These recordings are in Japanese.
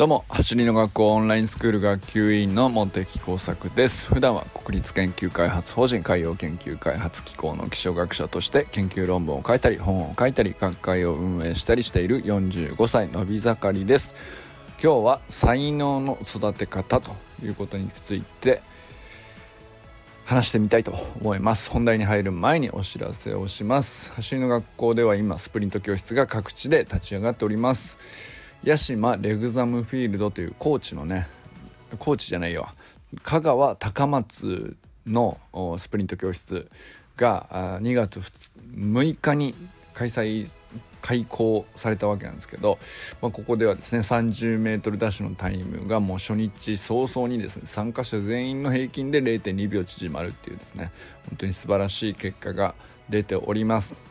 どうも走りの学校オンラインスクール学級委員の茂木耕作です。普段は国立研究開発法人海洋研究開発機構の気象学者として研究論文を書いたり本を書いたり学会を運営したりしている45歳のび盛りです。今日は才能の育て方ということについて話してみたいと思います。本題に入る前にお知らせをします。走りの学校では今スプリント教室が各地で立ち上がっております。屋島レグザムフィールドという高知のね高知じゃないよ。香川高松のスプリント教室が2月6日に開催開校されたわけなんですけど、まあ、ここではですね 30m ダッシュのタイムがもう初日早々にですね参加者全員の平均で0.2秒縮まるっていうですね本当に素晴らしい結果が出ております。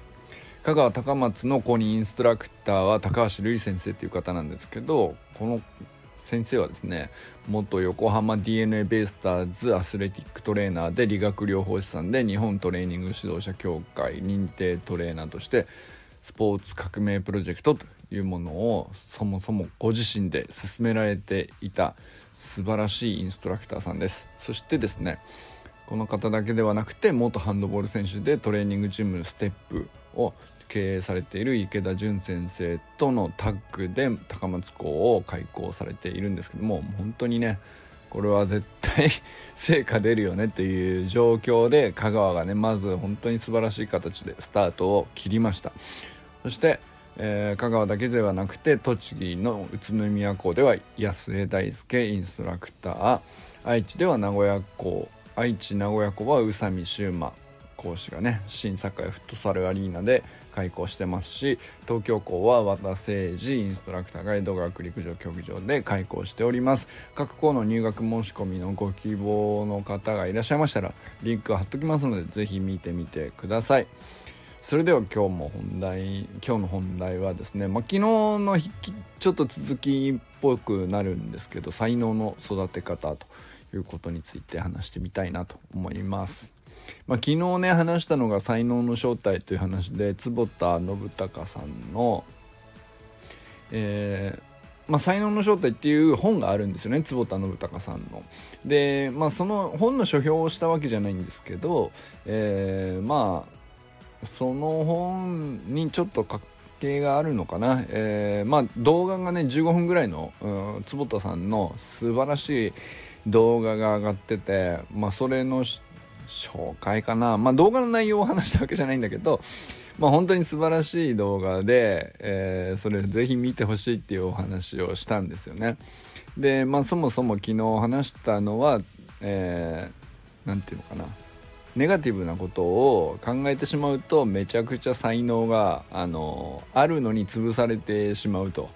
香川高松の公認インストラクターは高橋瑠衣先生という方なんですけどこの先生はですね元横浜 d n a ベイスターズアスレティックトレーナーで理学療法士さんで日本トレーニング指導者協会認定トレーナーとしてスポーツ革命プロジェクトというものをそもそもご自身で進められていた素晴らしいインストラクターさんです。そしてですねこの方だけではなくて元ハンドボール選手でトレーニングチームステップを経営されている池田純先生とのタッグで高松校を開校されているんですけども本当にねこれは絶対 成果出るよねっていう状況で香川がねまず本当に素晴らしい形でスタートを切りました。そして、えー、香川だけではなくて栃木の宇都宮校では安江大輔インストラクター愛知では名古屋校愛知名古屋校は宇佐美修馬講師がね新栄フットサルアリーナで開校してますし東京校は和田誠二インストラクターが江戸川区陸上競技場で開校しております。各校の入学申し込みのご希望の方がいらっしゃいましたらリンクを貼っときますので是非見てみてください。それでは今日も本題今日の本題はですね、まあ、昨日のちょっと続きっぽくなるんですけど才能の育て方ということについて話してみたいなと思います。まあ、昨日ね話したのが「才能の正体」という話で坪田信孝さんの、えーまあ、才能の正体っていう本があるんですよね坪田信孝さんの。で、まあ、その本の書評をしたわけじゃないんですけど、えー、まあその本にちょっと関係があるのかな、えー、まあ動画がね15分ぐらいの、うん、坪田さんの素晴らしい動画が上がってて、まあ、それの紹介かな。まあ動画の内容を話したわけじゃないんだけどまあ本当に素晴らしい動画で、えー、それぜひ見てほしいっていうお話をしたんですよね。でまあそもそも昨日話したのはえー、て言うのかな。ネガティブなことを考えてしまうとめちゃくちゃ才能があのあるのに潰されてしまうと。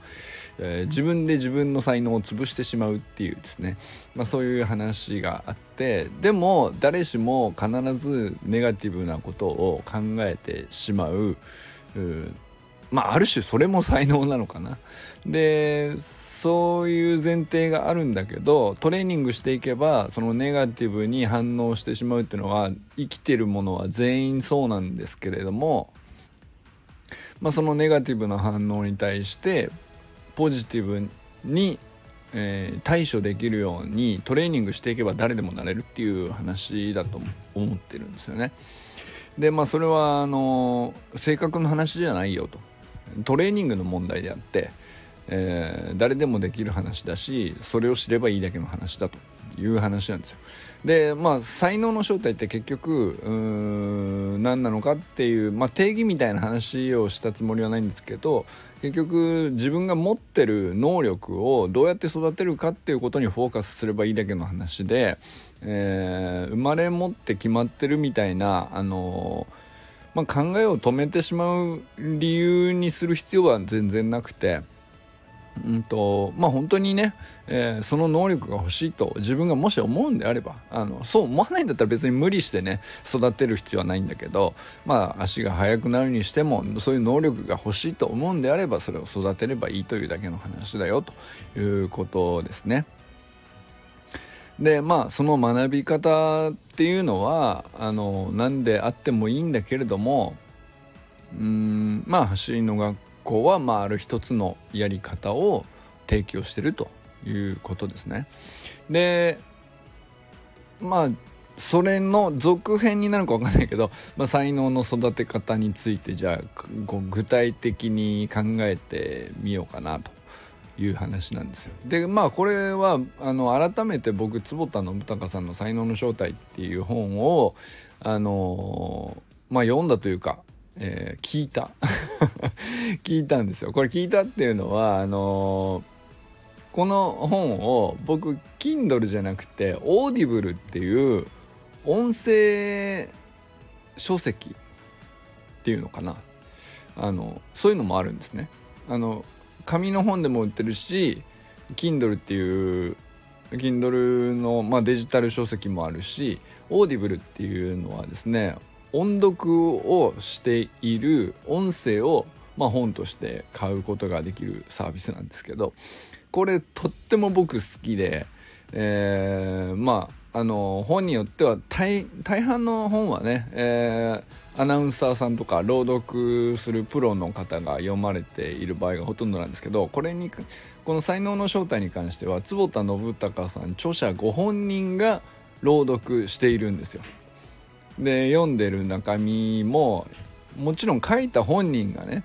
えー、自分で自分の才能を潰してしまうっていうですね、まあ、そういう話があってでも誰しも必ずネガティブなことを考えてしまうまあある種それも才能なのかな。でそういう前提があるんだけどトレーニングしていけばそのネガティブに反応してしまうっていうのは生きてるものは全員そうなんですけれども、まあ、そのネガティブな反応に対してポジティブに、えー、対処できるようにトレーニングしていけば誰でもなれるっていう話だと思ってるんですよね。でまあそれはあの性格の話じゃないよとトレーニングの問題であって、えー、誰でもできる話だしそれを知ればいいだけの話だという話なんですよ。でまあ才能の正体って結局うん何なのかっていう、まあ、定義みたいな話をしたつもりはないんですけど結局自分が持ってる能力をどうやって育てるかっていうことにフォーカスすればいいだけの話で、えー、生まれ持って決まってるみたいなあのまあ、考えを止めてしまう理由にする必要は全然なくて。うんとまあ本当にね、えー、その能力が欲しいと自分がもし思うんであればあのそう思わないんだったら別に無理してね育てる必要はないんだけどまあ足が速くなるにしてもそういう能力が欲しいと思うんであればそれを育てればいいというだけの話だよということですね。でまあその学び方っていうのはあの何であってもいいんだけれどもうんまあ走りの学校は、まあ、ある一つのやり方を提供してるということですね。でまあそれの続編になるか分かんないけど、まあ、才能の育て方についてじゃあ具体的に考えてみようかなという話なんですよ。でまあこれはあの改めて僕坪田信孝さんの「才能の正体」っていう本をあのまあ読んだというか、えー、聞いた 聞いたんですよ。これ聞いたっていうのはあのこの本を僕 Kindle じゃなくて Audible っていう音声書籍っていうのかなあのそういうのもあるんですね。あの紙の本でも売ってるし Kindle っていう Kindle の、まあ、デジタル書籍もあるし Audible っていうのはですね音読をしている音声を、まあ、本として買うことができるサービスなんですけどこれとっても僕好きで、えー、まああの本によっては大半の本はね、えー、アナウンサーさんとか朗読するプロの方が読まれている場合がほとんどなんですけどこれにこの「才能の正体」に関しては坪田信孝さん著者ご本人が朗読しているんですよ。で読んでる中身ももちろん書いた本人がね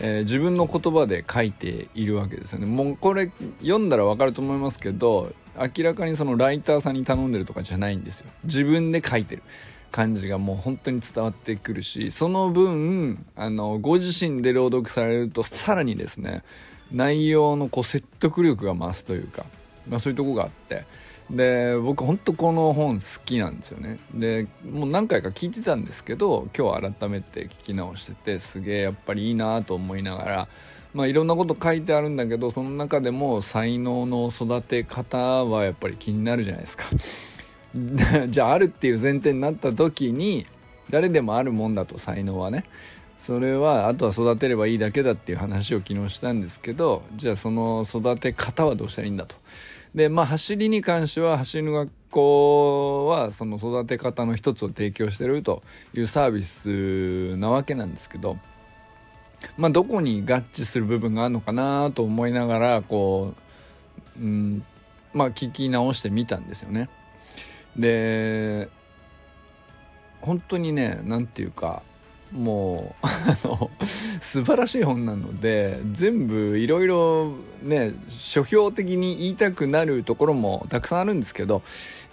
えー、自分の言葉で書いているわけですよね。もうこれ読んだら分かると思いますけど明らかにそのライターさんに頼んでるとかじゃないんですよ。自分で書いてる感じがもう本当に伝わってくるしその分あのご自身で朗読されるとさらにですね内容のこう説得力が増すというか、まあ、そういうとこがあってで僕ほんとこの本好きなんですよね。でもう何回か聞いてたんですけど今日改めて聞き直しててすげえやっぱりいいなと思いながらまあいろんなこと書いてあるんだけどその中でも才能の育て方はやっぱり気になるじゃないですか。じゃああるっていう前提になった時に誰でもあるもんだと才能はね。それはあとは育てればいいだけだっていう話を昨日したんですけどじゃあその育て方はどうしたらいいんだと。でまあ走りに関しては走りの学校はその育て方の一つを提供してるというサービスなわけなんですけどまあどこに合致する部分があるのかなと思いながらこう、うん、まあ聞き直してみたんですよね。で本当にね何て言うかもうあの 素晴らしい本なので全部いろいろね書評的に言いたくなるところもたくさんあるんですけど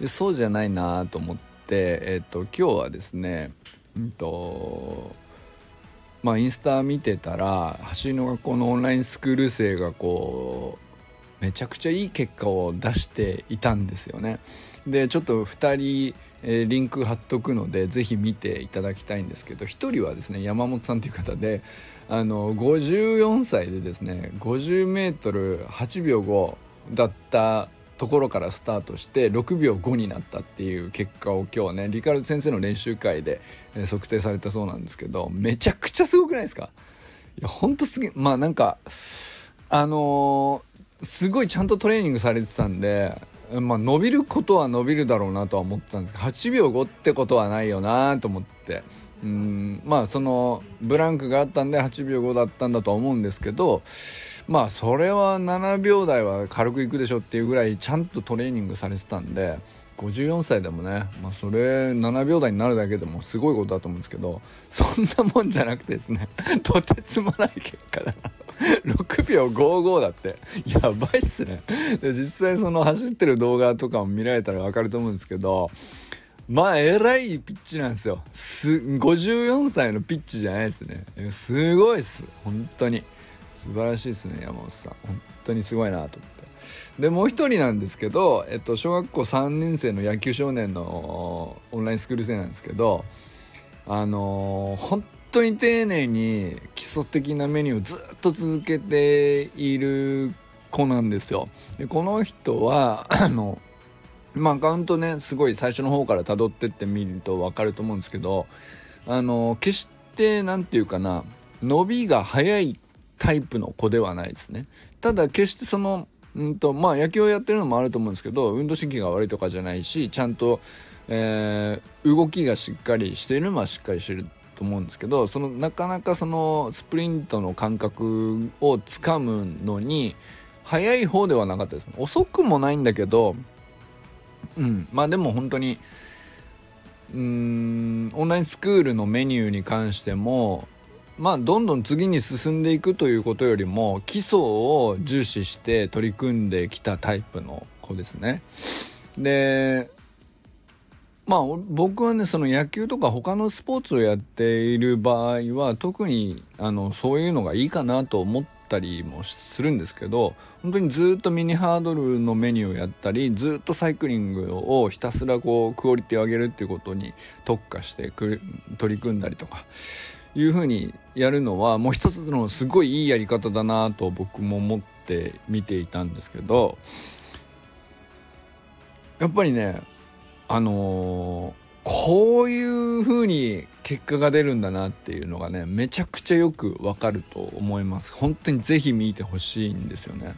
そうじゃないなと思って、えっと、今日はですねうんとまあインスタ見てたら走りの学校のオンラインスクール生がこうめちゃくちゃいい結果を出していたんですよね。でちょっと2人えー、リンク貼っとくのでぜひ見ていただきたいんですけど1人はですね山本さんという方であの54歳でですね 50m8 秒5だったところからスタートして6秒5になったっていう結果を今日ねリカルド先生の練習会で、測定されたそうなんですけどめちゃくちゃすごくないですか？いやほんとすげまあなんかあのー、すごいちゃんとトレーニングされてたんでまあ伸びることは伸びるだろうなとは思ってたんですけど8秒5ってことはないよなと思って。うんまあそのブランクがあったんで8秒5だったんだと思うんですけどまあそれは7秒台は軽くいくでしょっていうぐらいちゃんとトレーニングされてたんで54歳でもね、まあ、それ7秒台になるだけでもすごいことだと思うんですけどそんなもんじゃなくてですねとてつもない結果だな。6秒55だって。やばいっすね。で実際その走ってる動画とかも見られたら分かると思うんですけどまあえらいピッチなんですよ。す54歳のピッチじゃないですね。すごいっす。本当に。素晴らしいですね山本さん。本当にすごいなと思って。でもう一人なんですけど、えっと、小学校3年生の野球少年のオンラインスクール生なんですけどあのー、本当に丁寧に基礎的なメニューをずっと続けている子なんですよ。でこの人は あのまあアカウントねすごい最初の方から辿ってってみると分かると思うんですけどあの決して何て言うかな伸びが速いタイプの子ではないですね。ただ決してそのんとまあ野球をやってるのもあると思うんですけど運動神経が悪いとかじゃないしちゃんと、えー、動きがしっかりしているのはしっかりしてると思うんですけどそのなかなかそのスプリントの感覚をつかむのに早い方ではなかったですね遅くもないんだけどうんまあでも本当にうーんオンラインスクールのメニューに関してもまあどんどん次に進んでいくということよりも基礎を重視して取り組んできたタイプの子ですね。でまあ僕はねその野球とか他のスポーツをやっている場合は特にあのそういうのがいいかなと思ったりもするんですけど本当にずっとミニハードルのメニューをやったりずっとサイクリングをひたすらこうクオリティを上げるっていうことに特化して取り組んだりとかいうふうにやるのはもう一つのすごいいいやり方だなと僕も思って見ていたんですけどやっぱりねあのー、こういう風に結果が出るんだなっていうのがねめちゃくちゃよくわかると思います。本当にぜひ見てほしいんですよね。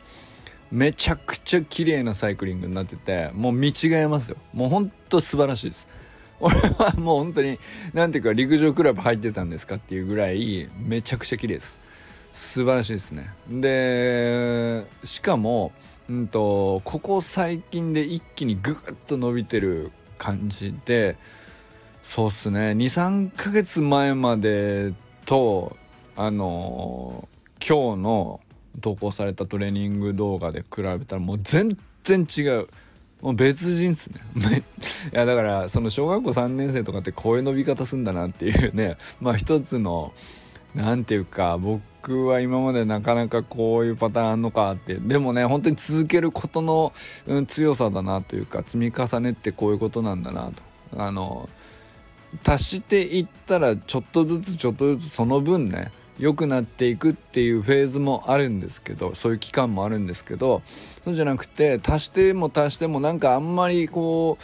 めちゃくちゃ綺麗なサイクリングになっててもう見違えますよ。もうほんと素晴らしいです。俺はもう本当に何ていうか陸上クラブ入ってたんですかっていうぐらいめちゃくちゃ綺麗です。素晴らしいですね。でしかもうんとここ最近で一気にグッと伸びてる感じでそうっすね。23ヶ月前までとあのー、今日の投稿されたトレーニング動画で比べたらもう全然違う。もう別人っすね。いやだからその小学校3年生とかってこういう伸び方すんだなっていうね。まあ一つの何て言うか僕は今までなかなかこういうパターンあんのかって。でもね本当に続けることの、うん、強さだなというか積み重ねってこういうことなんだなと。あの足していったらちょっとずつちょっとずつその分ね良くなっていくっていうフェーズもあるんですけどそういう期間もあるんですけどそうじゃなくて足しても足してもなんかあんまりこう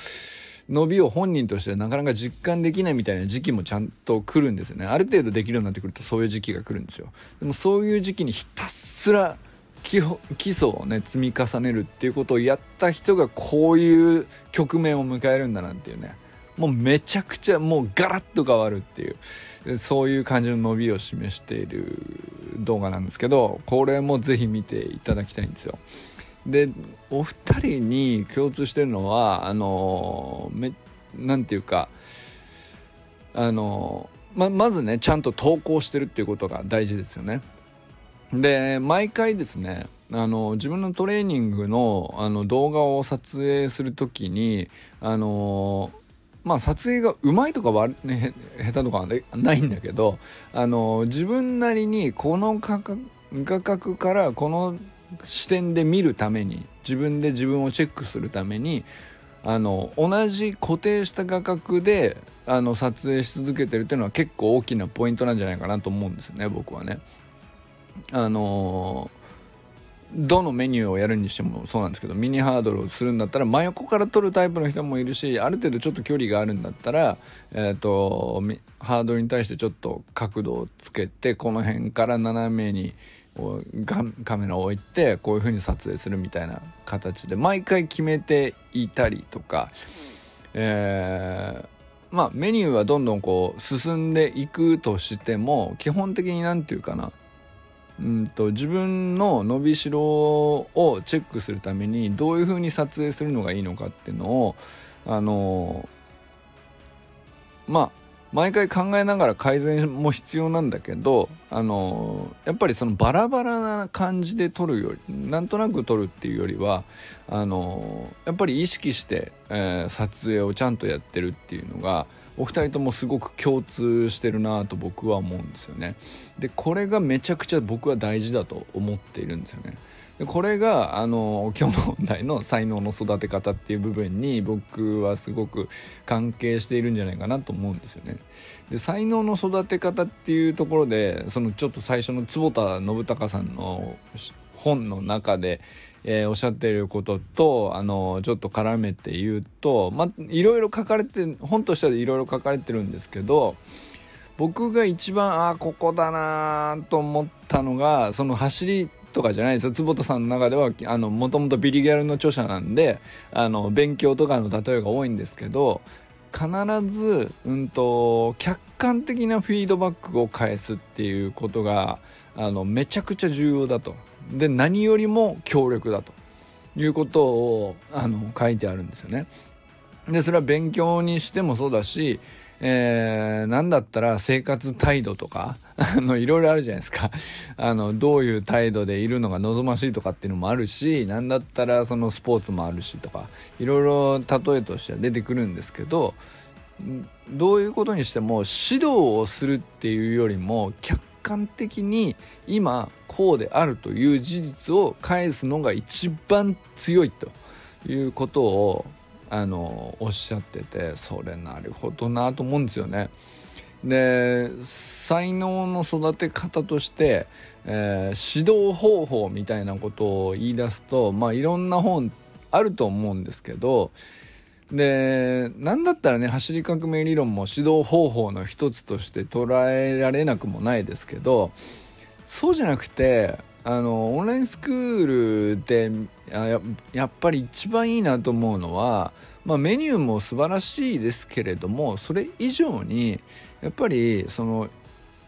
伸びを本人としてなかなか実感できないみたいな時期もちゃんと来るんですよね。ある程度できるようになってくるとそういう時期が来るんですよ。でもそういう時期にひたすら基礎をね積み重ねるっていうことをやった人がこういう局面を迎えるんだなんていうね。もうめちゃくちゃもうガラッと変わるっていうそういう感じの伸びを示している動画なんですけどこれもぜひ見ていただきたいんですよ。でお二人に共通してるのはあのめなんていうかあのままずねちゃんと投稿してるっていうことが大事ですよね。で毎回ですねあの自分のトレーニングのあの動画を撮影する時にあのまあ撮影がうまいとか悪、ね、下手とかはないんだけどあの自分なりにこの価格画角からこの視点で見るために自分で自分をチェックするためにあの同じ固定した画角であの撮影し続けてるっていうのは結構大きなポイントなんじゃないかなと思うんですよね僕はね。あのどのメニューをやるにしてもそうなんですけどミニハードルをするんだったら真横から撮るタイプの人もいるしある程度ちょっと距離があるんだったら、えーとハードルに対してちょっと角度をつけてこの辺から斜めにカメラを置いてこういう風に撮影するみたいな形で毎回決めていたりとか、えー、まあメニューはどんどんこう進んでいくとしても基本的に何て言うかな。うんと自分の伸びしろをチェックするためにどういう風に撮影するのがいいのかっていうのをあのまあ毎回考えながら改善も必要なんだけどあのやっぱりそのバラバラな感じで撮るよりなんとなく撮るっていうよりはあのやっぱり意識して、えー、撮影をちゃんとやってるっていうのがお二人ともすごく共通してるなと僕は思うんですよね。でこれがめちゃくちゃ僕は大事だと思っているんですよね。これがあの今日の問題の才能の育て方っていう部分に僕はすごく関係しているんじゃないかなと思うんですよね。で才能の育て方っていうところでそのちょっと最初の坪田信孝さんの本の中で、えー、おっしゃってることとあのちょっと絡めて言うとまあいろいろ書かれて本としてはいろいろ書かれてるんですけど僕が一番あここだなと思ったのがその走りとかじゃないですよ坪田さんの中ではもともとビリギャルの著者なんであの勉強とかの例えが多いんですけど必ず、うんと、客観的なフィードバックを返すっていうことがあのめちゃくちゃ重要だとで何よりも強力だということをあの書いてあるんですよね。でそれは勉強にしてもそうだし、えー、何だったら生活態度とか あのいろいろあるじゃないですか。あのどういう態度でいるのが望ましいとかっていうのもあるし何だったらそのスポーツもあるしとかいろいろ例えとしては出てくるんですけどどういうことにしても指導をするっていうよりも客観的に今こうであるという事実を返すのが一番強いということをあのおっしゃっててそれなるほどなと思うんですよね。で才能の育て方として、えー、指導方法みたいなことを言い出すとまあいろんな本あると思うんですけどで何だったらね走り革命理論も指導方法の一つとして捉えられなくもないですけどそうじゃなくてあのオンラインスクールでややっぱり一番いいなと思うのは、まあ、メニューも素晴らしいですけれどもそれ以上にやっぱりその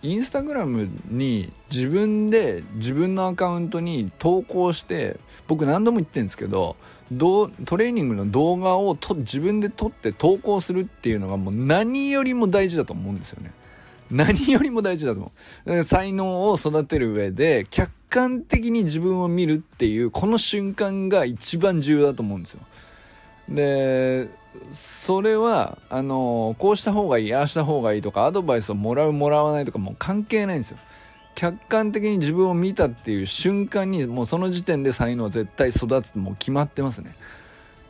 インスタグラムに自分で自分のアカウントに投稿して僕何度も言ってるんですけどどトレーニングの動画をと自分で撮って投稿するっていうのがもう何よりも大事だと思うんですよね。何よりも大事だと思う。才能を育てる上で客観的に自分を見るっていうこの瞬間が一番重要だと思うんですよ。でそれはあのこうした方がいいああした方がいいとかアドバイスをもらうもらわないとかもう関係ないんですよ。客観的に自分を見たっていう瞬間にもうその時点で才能は絶対育つともう決まってますね。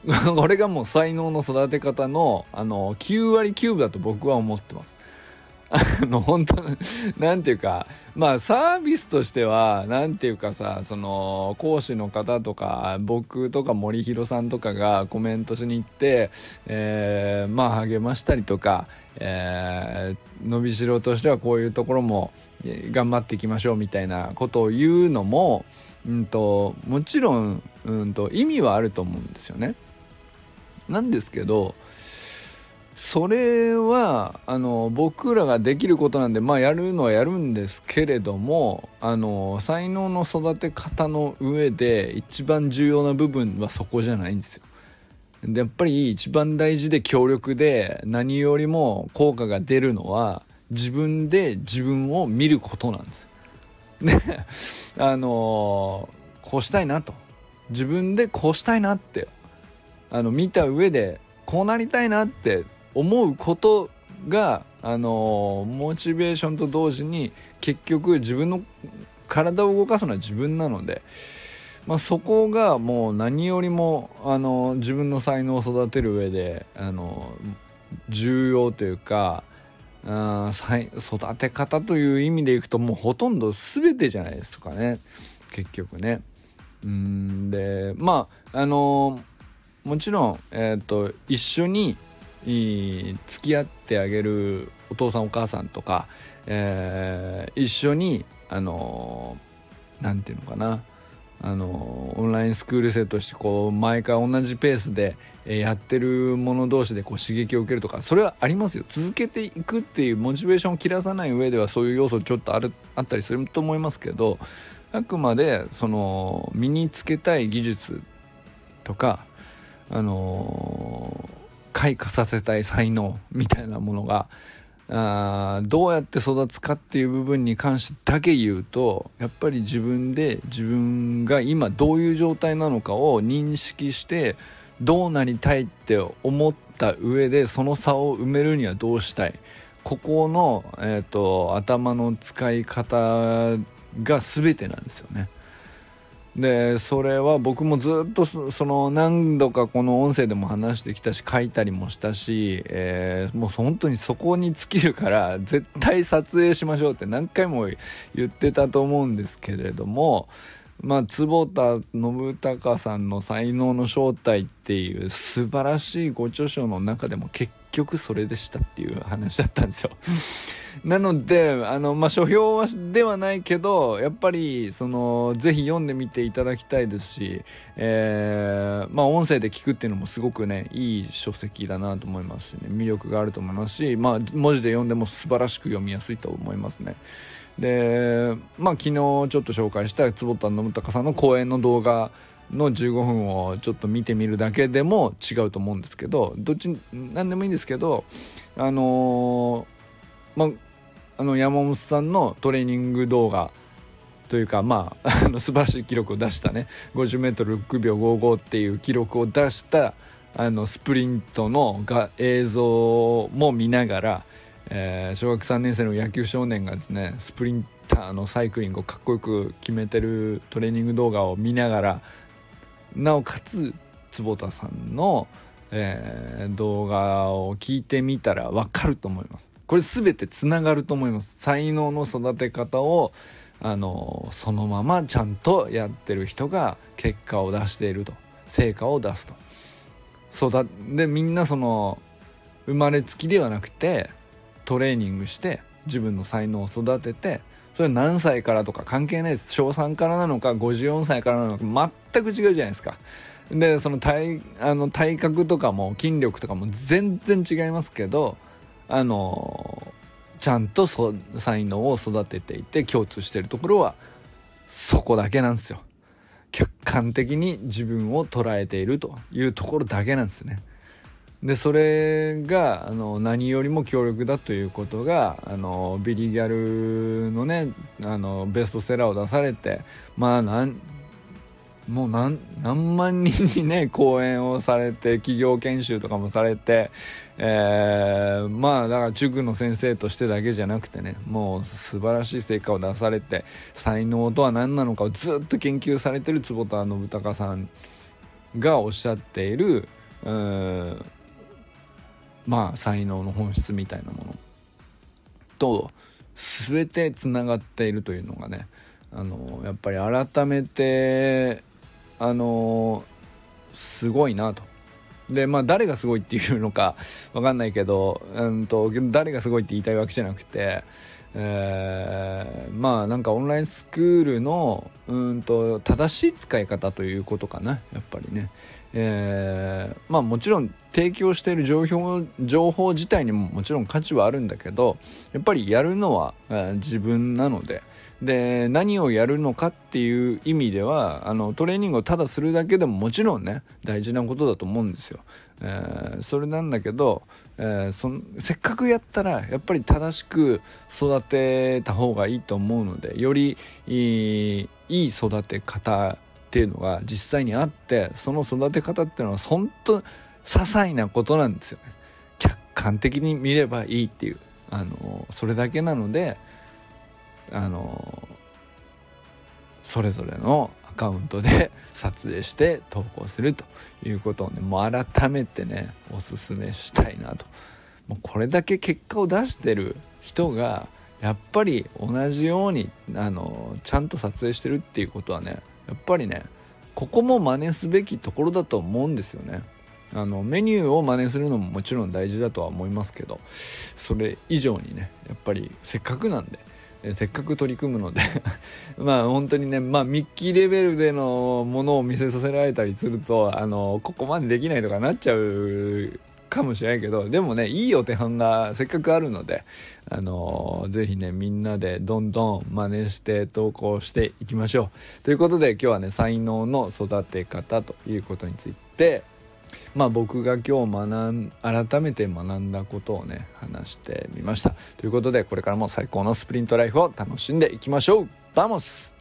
これがもう才能の育て方のあの9割9分だと僕は思ってます。あの本当なんていうかまあサービスとしてはなんていうかさその講師の方とか僕とか森弘さんとかがコメントしに行って、えー、まあ励ましたりとか、えー、伸びしろとしてはこういうところも頑張っていきましょうみたいなことを言うのも、うんと、もちろん、うんと意味はあると思うんですよね。なんですけどそれはあの僕らができることなんでまあやるのはやるんですけれどもあの才能の育て方の上で一番重要な部分はそこじゃないんですよ。でやっぱり一番大事で強力で何よりも効果が出るのは自分で自分を見ることなんです。で あのこうしたいなと自分でこうしたいなってあの見た上でこうなりたいなって思うことがあのモチベーションと同時に結局自分の体を動かすのは自分なので、まあ、そこがもう何よりもあの自分の才能を育てる上であの重要というかあ育て方という意味でいくともうほとんど全てじゃないですかね結局ね。うんでまああのもちろん、えーと一緒に付き合ってあげるお父さんお母さんとか、えー、一緒にあの何て言うのかなあのオンラインスクール生としてこう毎回同じペースでやってる者同士でこう刺激を受けるとかそれはありますよ。続けていくっていうモチベーションを切らさない上ではそういう要素ちょっとあるあったりすると思いますけどあくまでその身につけたい技術とかあの開花させたい才能みたいなものがあどうやって育つかっていう部分に関してだけ言うとやっぱり自分で自分が今どういう状態なのかを認識してどうなりたいって思った上でその差を埋めるにはどうしたいここの、えーと頭の使い方が全てなんですよね。でそれは僕もずっとその何度かこの音声でも話してきたし書いたりもしたし、えー、もう本当にそこに尽きるから絶対撮影しましょうって何回も言ってたと思うんですけれどもまあ坪田信孝さんの「才能の正体」っていう素晴らしいご著書の中でも結局それでしたっていう話だったんですよ。なのであの、まあ、書評はではないけどやっぱりそのぜひ読んでみていただきたいですし、えー、まあ、音声で聞くっていうのもすごくねいい書籍だなと思いますしね魅力があると思いますし、まあ、文字で読んでも素晴らしく読みやすいと思いますね。でまあ昨日ちょっと紹介した坪田信孝さんの講演の動画の15分をちょっと見てみるだけでも違うと思うんですけどどっち何でもいいんですけどあのー、まあの山本さんのトレーニング動画というかまあ 素晴らしい記録を出したね。50m6 秒55っていう記録を出したあのスプリントのが映像も見ながら、えー、小学3年生の野球少年がですねスプリンターのサイクリングをかっこよく決めてるトレーニング動画を見ながらなおかつ坪田さんの、えー、動画を聞いてみたら分かると思います。これ全てつながると思います。才能の育て方をあのそのままちゃんとやってる人が結果を出していると。成果を出すと。そうだでみんなその生まれつきではなくてトレーニングして自分の才能を育ててそれ何歳からとか関係ないです。小3からなのか54歳からなのか全く違うじゃないですか。でその体あの体格とかも筋力とかも全然違いますけどあのちゃんと才能を育てていて共通してるところはそこだけなんですよ。客観的に自分を捉えているというところだけなんですね。でそれがあの何よりも強力だということがあのビリギャルのねあのベストセラーを出されてまあなんもう何何万人にね講演をされて企業研修とかもされて、えー、まあだから塾の先生としてだけじゃなくてねもう素晴らしい成果を出されて才能とは何なのかをずっと研究されてる坪田信孝さんがおっしゃっているうんまあ才能の本質みたいなものと全てつながっているというのがねあのやっぱり改めてあのすごいなと。でまあ誰がすごいっていうのか分かんないけど、うんと、誰がすごいって言いたいわけじゃなくて、えー、まあなんかオンラインスクールのうんと正しい使い方ということかなやっぱりね。えー、まあもちろん提供している情報情報自体にももちろん価値はあるんだけどやっぱりやるのは、えー、自分なので。で何をやるのかっていう意味ではあのトレーニングをただするだけでももちろんね大事なことだと思うんですよ。えー、それなんだけど、えー、そせっかくやったらやっぱり正しく育てた方がいいと思うのでよりいい育て方っていうのが実際にあってその育て方っていうのは本当些細なことなんですよね。客観的に見ればいいっていうあのそれだけなのであのそれぞれのアカウントで 撮影して投稿するということをねもう改めてねおすすめしたいなともうこれだけ結果を出してる人がやっぱり同じようにあのちゃんと撮影してるっていうことはねやっぱりねここも真似すべきところだと思うんですよね。あのメニューを真似するのももちろん大事だとは思いますけどそれ以上にねやっぱりせっかくなんでせっかく取り組むので まあ本当にねまあミッキーレベルでのものを見せさせられたりするとあのここまでできないとかなっちゃうかもしれないけどでもねいいお手本がせっかくあるのであのぜひねみんなでどんどん真似して投稿していきましょう。ということで今日はね才能の育て方ということについてまあ、僕が今日学ん改めて学んだことをね話してみました。ということでこれからも最高のスプリントライフを楽しんでいきましょう。 Vamos。